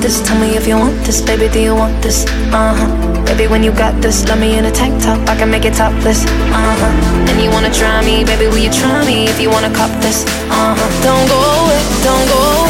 This, tell me if you want this, baby, do you want this? Uh huh. Baby, when you got this, love me in a tank top, I can make it topless. Uh huh. And you wanna try me, baby, will you try me if you wanna cop this? Uh huh. Don't go away, don't go away,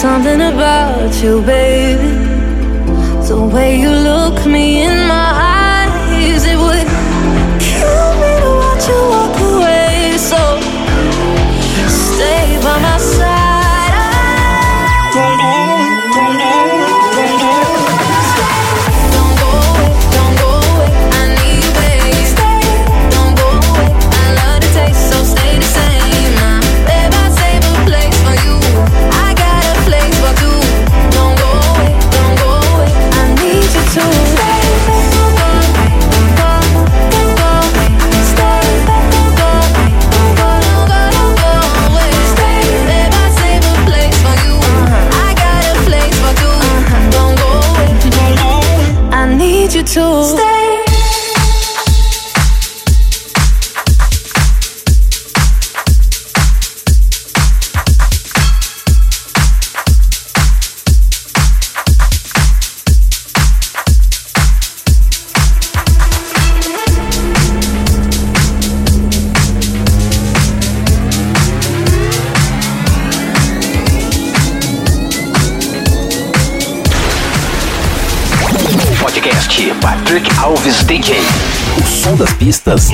Something about you, baby. The way you look me in специалиста с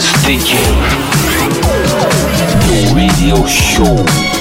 Stop me, stop me.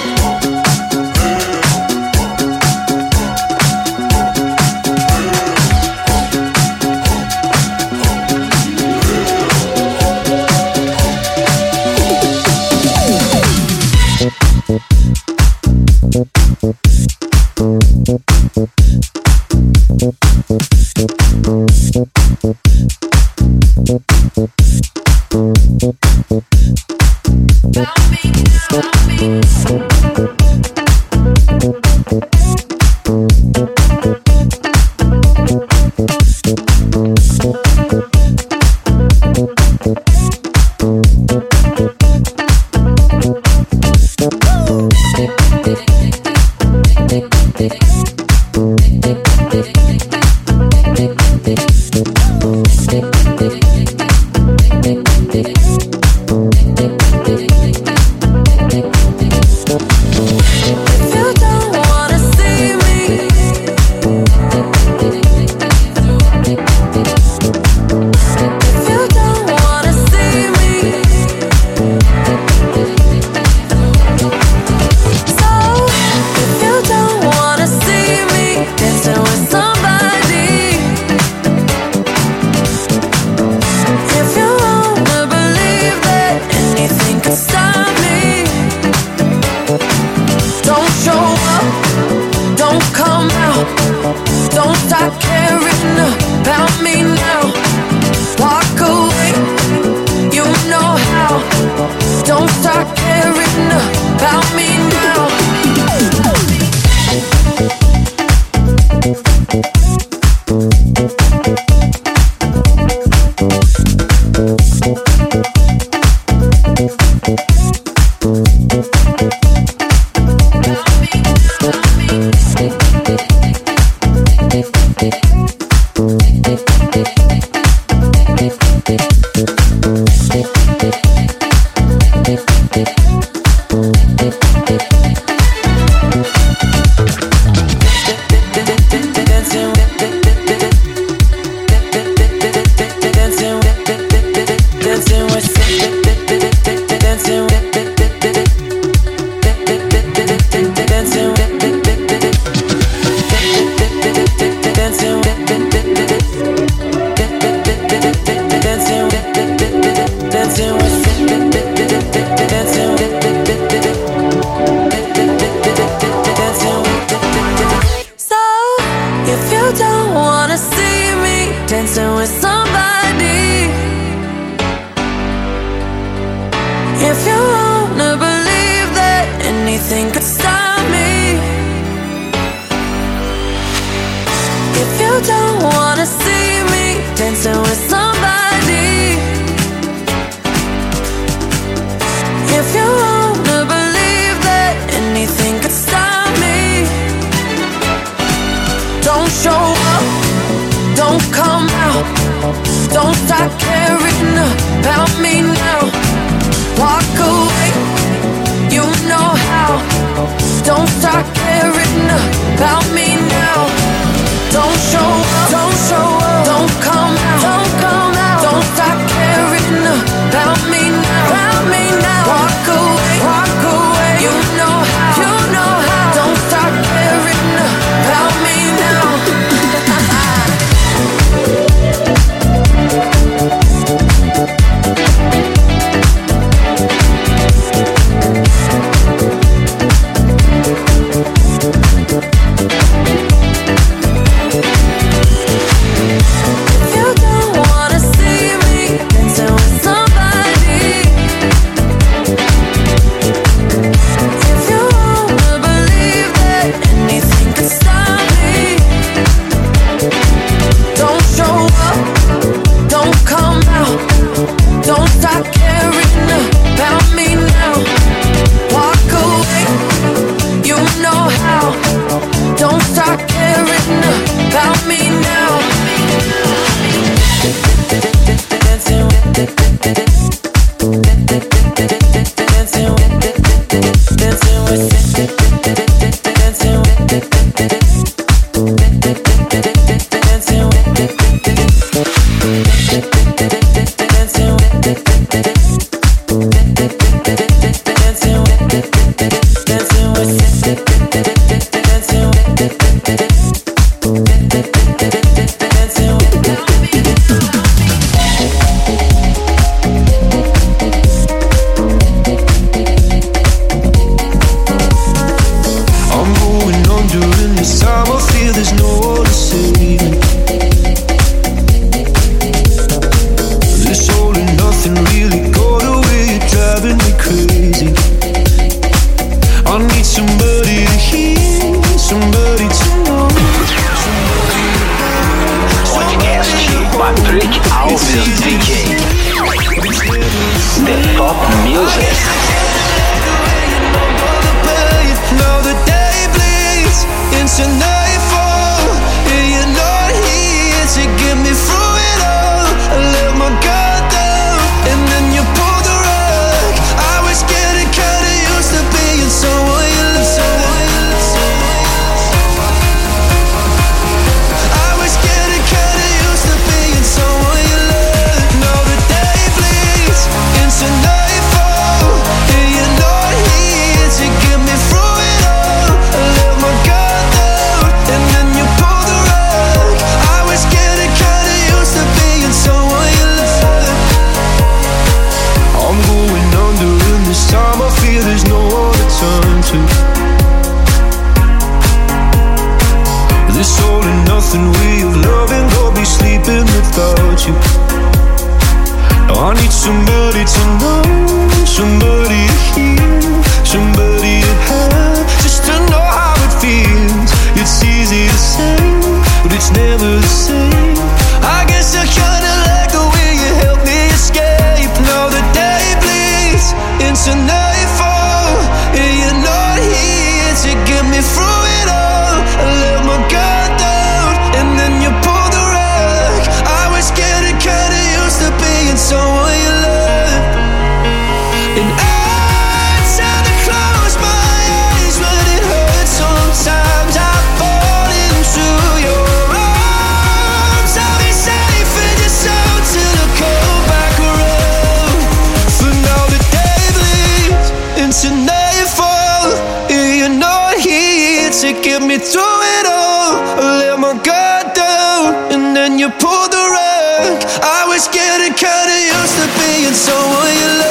through it all. I let my guard down, and then you pulled the rug. I was getting kinda used to being someone you love.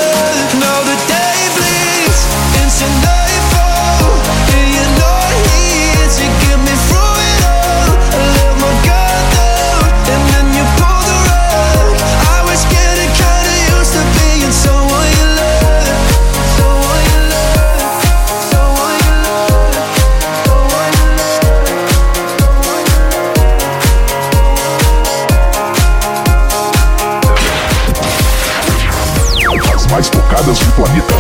planeta.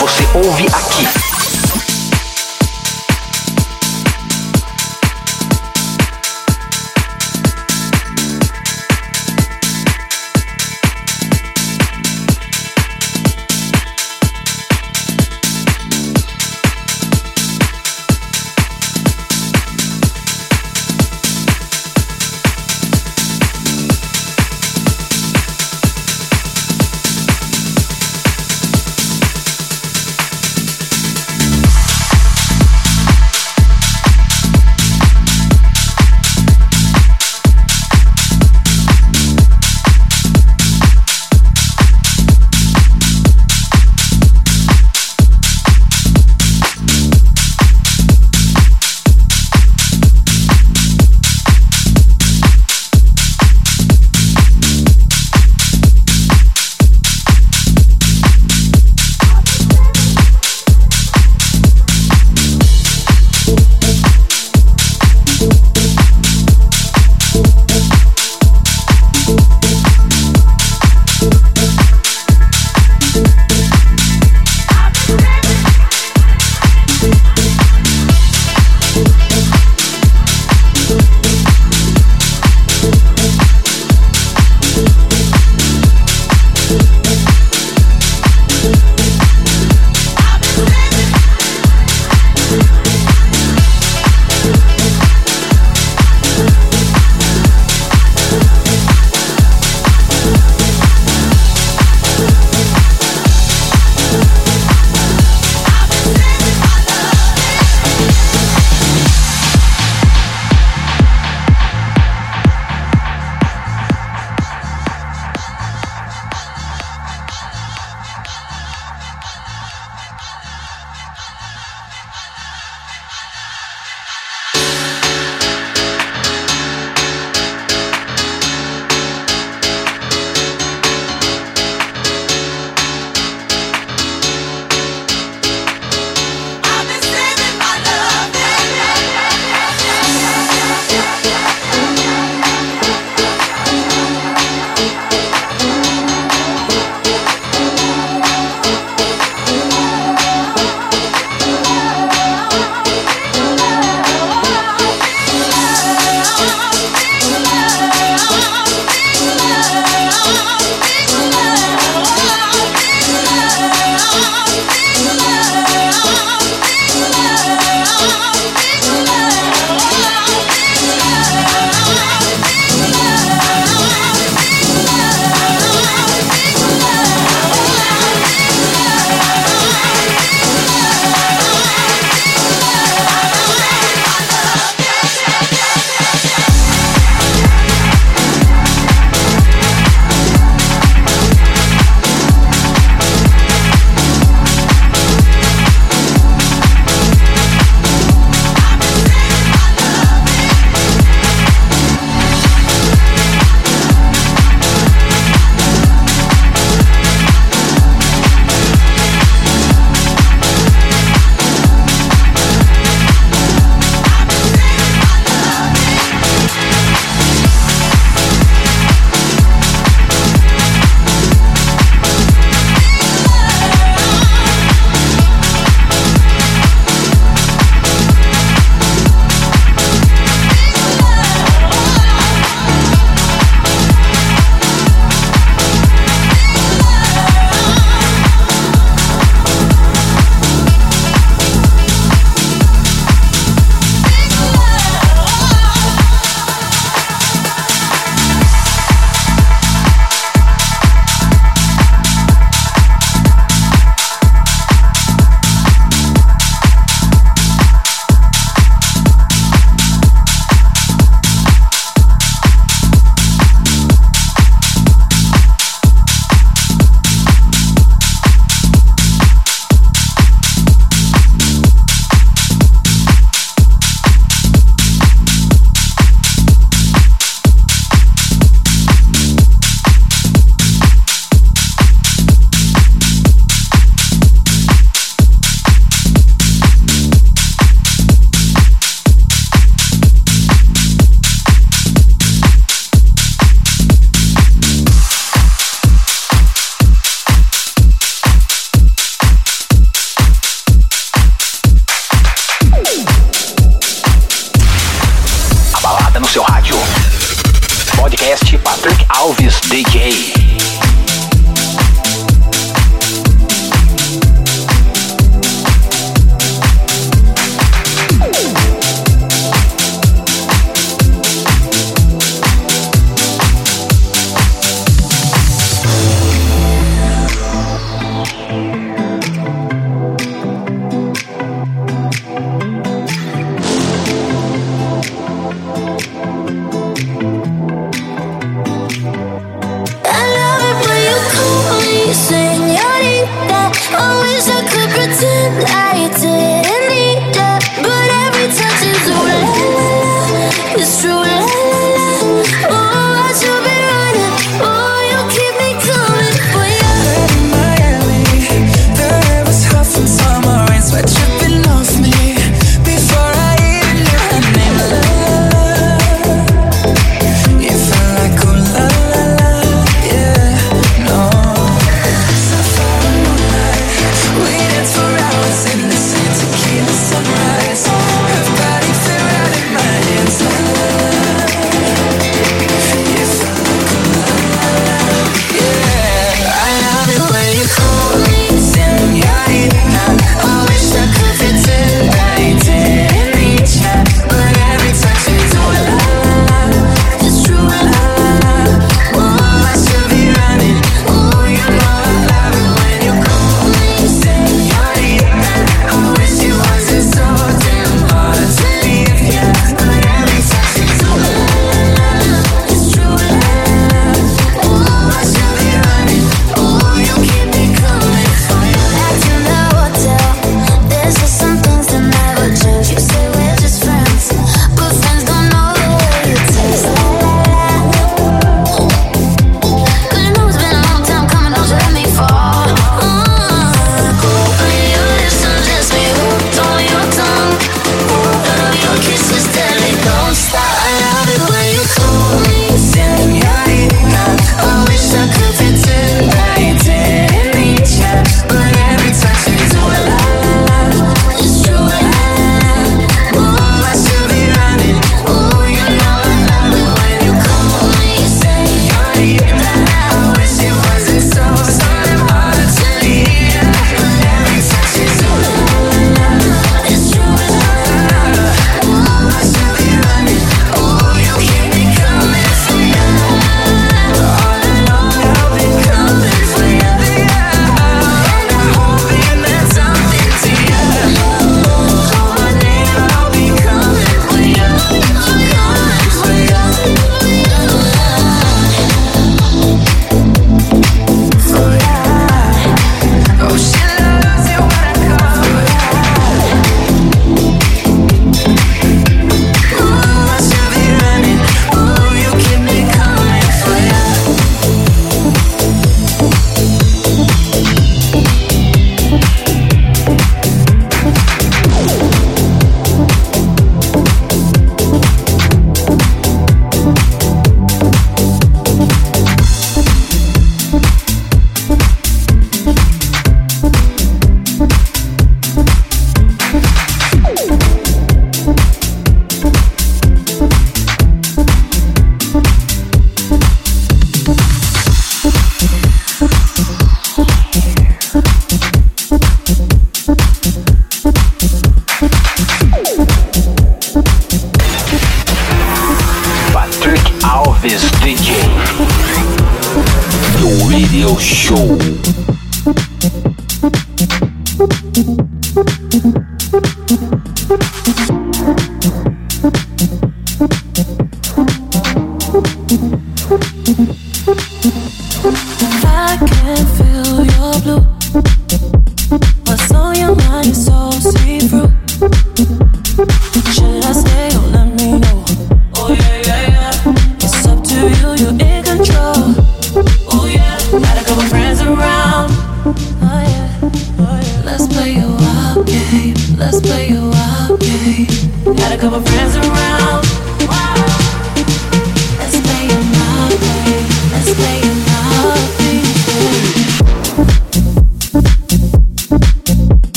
Você ouve aqui.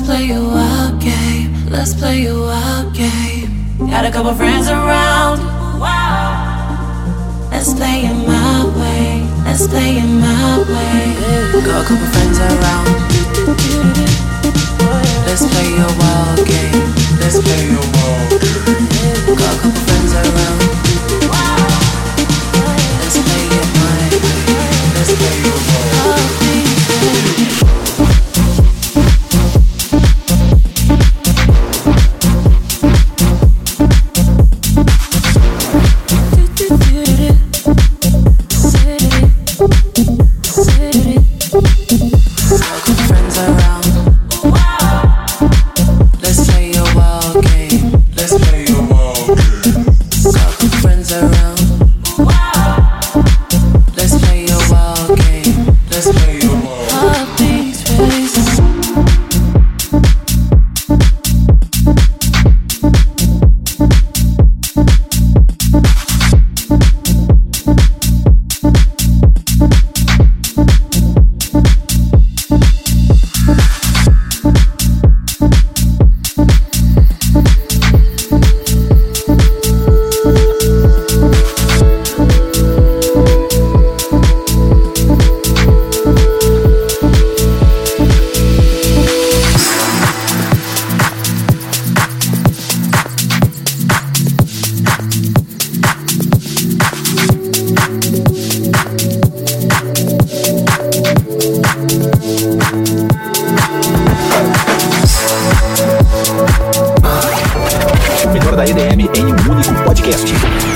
Let's play a wild game. Let's play a wild game. Got a couple friends around. Let's play it my way. Let's play it my way. Got a couple friends around. Let's play a wild game. Let's play a wild game. Got a couple friends around. Let's play it my way. Let's play a wild game.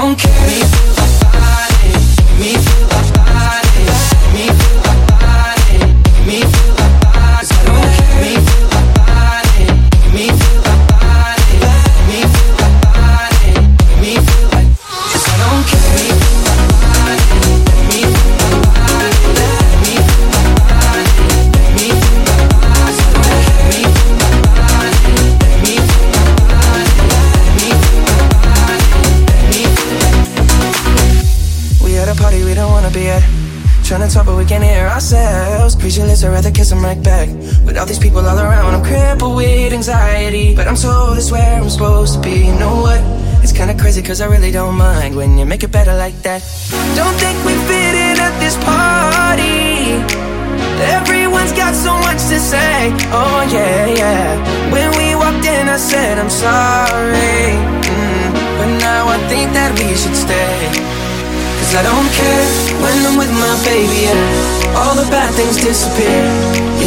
Don't care. Right back. With all these people all around, I'm crippled with anxiety. But I'm told it's where I'm supposed to be. You know what? It's kinda crazy cause I really don't mind when you make it better like that. Don't think we fit in at this party. Everyone's got so much to say. Oh, yeah, yeah. When we walked in, I said, I'm sorry. Mm, but now I think that we should stay. Cause I don't care when I'm with my baby, yeah. All the bad things disappear.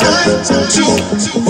Time to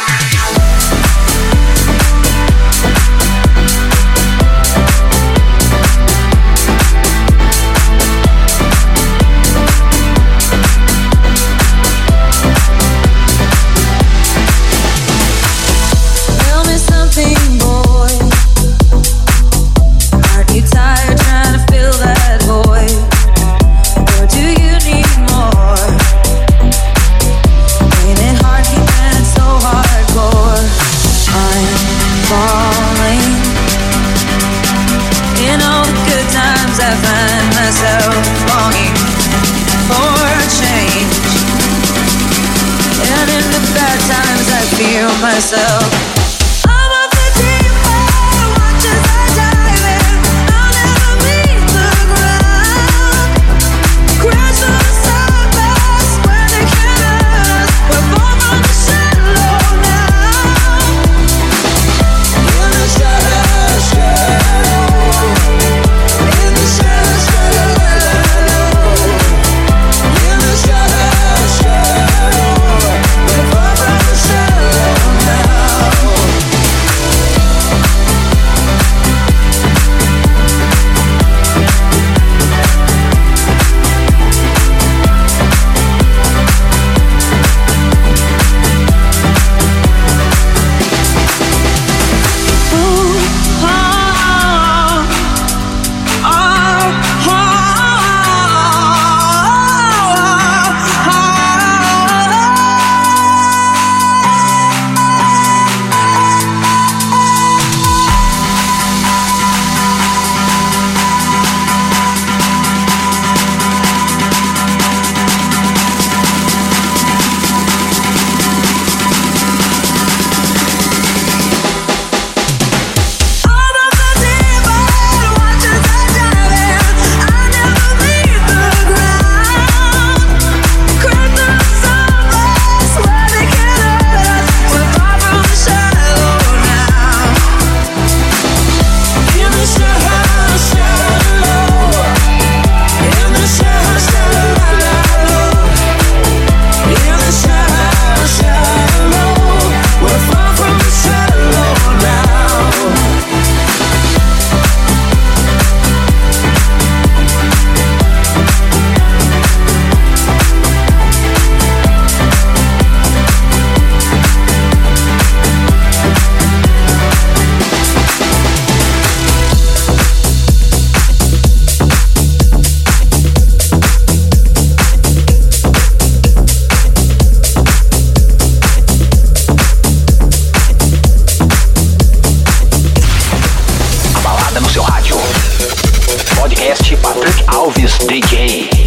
Patrick Alves DJ.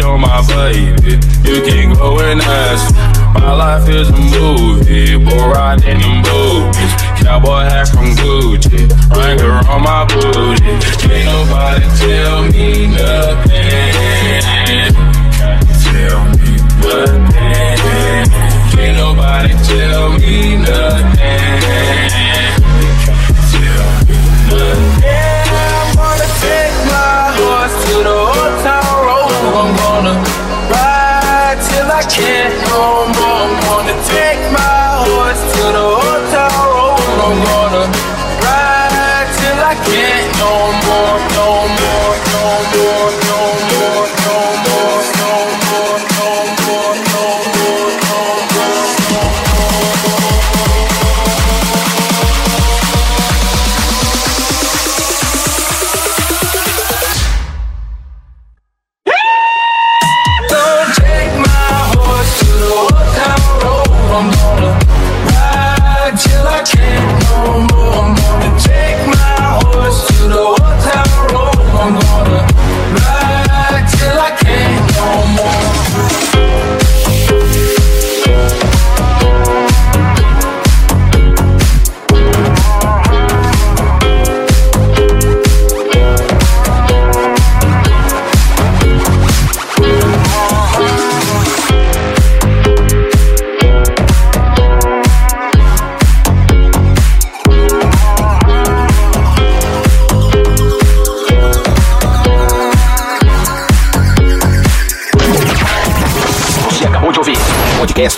feet on my baby. You can go and ask. My life is a movie, bull riding in movies. Cowboy hat from Gucci, Wrangler on my booty. Can't nobody tell me nothing. Tell me nothing. Can't nobody tell me nothing. Tell me nothing.